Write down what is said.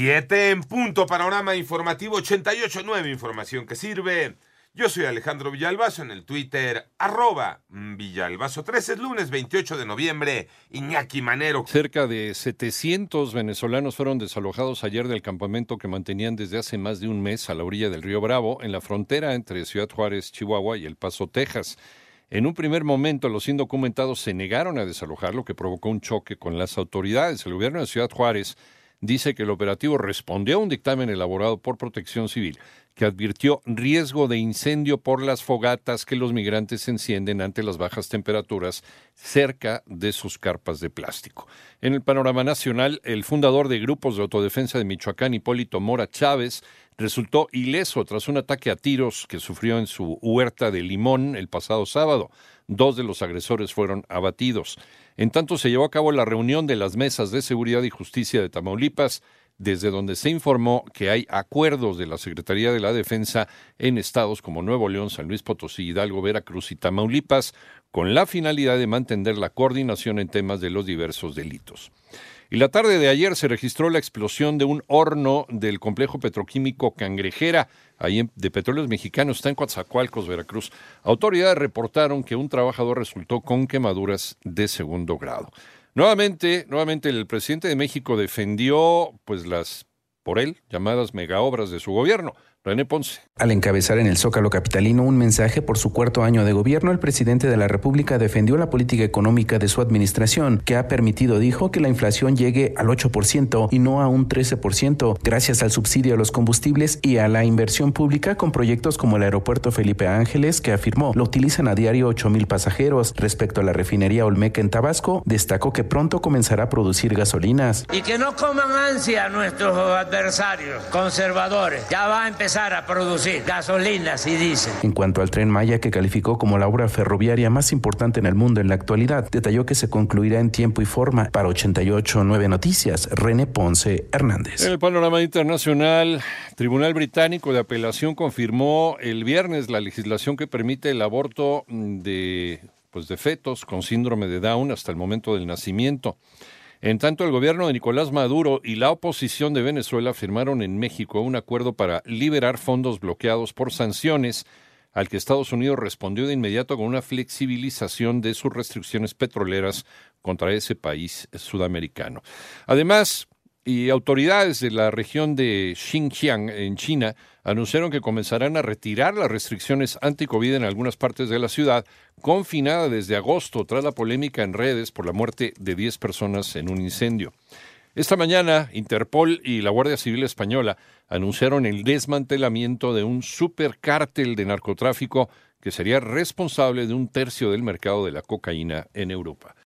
Siete en punto, panorama informativo 88.9, información que sirve. Yo soy Alejandro Villalbazo en el Twitter, arroba Villalbazo 13, es lunes 28 de noviembre, Iñaki Manero. Cerca de 700 venezolanos fueron desalojados ayer del campamento que mantenían desde hace más de un mes a la orilla del río Bravo, en la frontera entre Ciudad Juárez, Chihuahua y El Paso, Texas. En un primer momento, los indocumentados se negaron a desalojar, lo que provocó un choque con las autoridades. El gobierno de Ciudad Juárez dice que el operativo respondió a un dictamen elaborado por Protección Civil que advirtió riesgo de incendio por las fogatas que los migrantes encienden ante las bajas temperaturas cerca de sus carpas de plástico. En el panorama nacional, el fundador de grupos de autodefensa de Michoacán, Hipólito Mora Chávez, resultó ileso tras un ataque a tiros que sufrió en su huerta de Limón el pasado sábado. Dos de los agresores fueron abatidos. En tanto, se llevó a cabo la reunión de las mesas de seguridad y justicia de Tamaulipas, desde donde se informó que hay acuerdos de la Secretaría de la Defensa en estados como Nuevo León, San Luis Potosí, Hidalgo, Veracruz y Tamaulipas, con la finalidad de mantener la coordinación en temas de los diversos delitos. Y la tarde de ayer se registró la explosión de un horno del complejo petroquímico Cangrejera, ahí de Petróleos Mexicanos, está en Coatzacoalcos, Veracruz. Autoridades reportaron que un trabajador resultó con quemaduras de segundo grado. Nuevamente, nuevamente el presidente de México defendió pues las por él llamadas megaobras de su gobierno. René Ponce. Al encabezar en el Zócalo Capitalino un mensaje por su cuarto año de gobierno, el presidente de la República defendió la política económica de su administración, que ha permitido, dijo, que la inflación llegue al 8% y no a un 13%, gracias al subsidio a los combustibles y a la inversión pública con proyectos como el aeropuerto Felipe Ángeles, que afirmó lo utilizan a diario 8 mil pasajeros. Respecto a la refinería Olmeca en Tabasco, destacó que pronto comenzará a producir gasolinas. Y que no coman ansia nuestros adversarios conservadores. Ya va a empezar a producir gasolinas y diésel. En cuanto al tren Maya, que calificó como la obra ferroviaria más importante en el mundo en la actualidad, detalló que se concluirá en tiempo y forma. Para 88.9 Noticias, René Ponce Hernández. En el panorama internacional, Tribunal Británico de Apelación confirmó el viernes la legislación que permite el aborto de, pues, de fetos con síndrome de Down hasta el momento del nacimiento. En tanto, el gobierno de Nicolás Maduro y la oposición de Venezuela firmaron en México un acuerdo para liberar fondos bloqueados por sanciones, al que Estados Unidos respondió de inmediato con una flexibilización de sus restricciones petroleras contra ese país sudamericano. Además, y autoridades de la región de Xinjiang, en China, anunciaron que comenzarán a retirar las restricciones anti-COVID en algunas partes de la ciudad, confinada desde agosto tras la polémica en redes por la muerte de 10 personas en un incendio. Esta mañana, Interpol y la Guardia Civil Española anunciaron el desmantelamiento de un supercártel de narcotráfico que sería responsable de un tercio del mercado de la cocaína en Europa.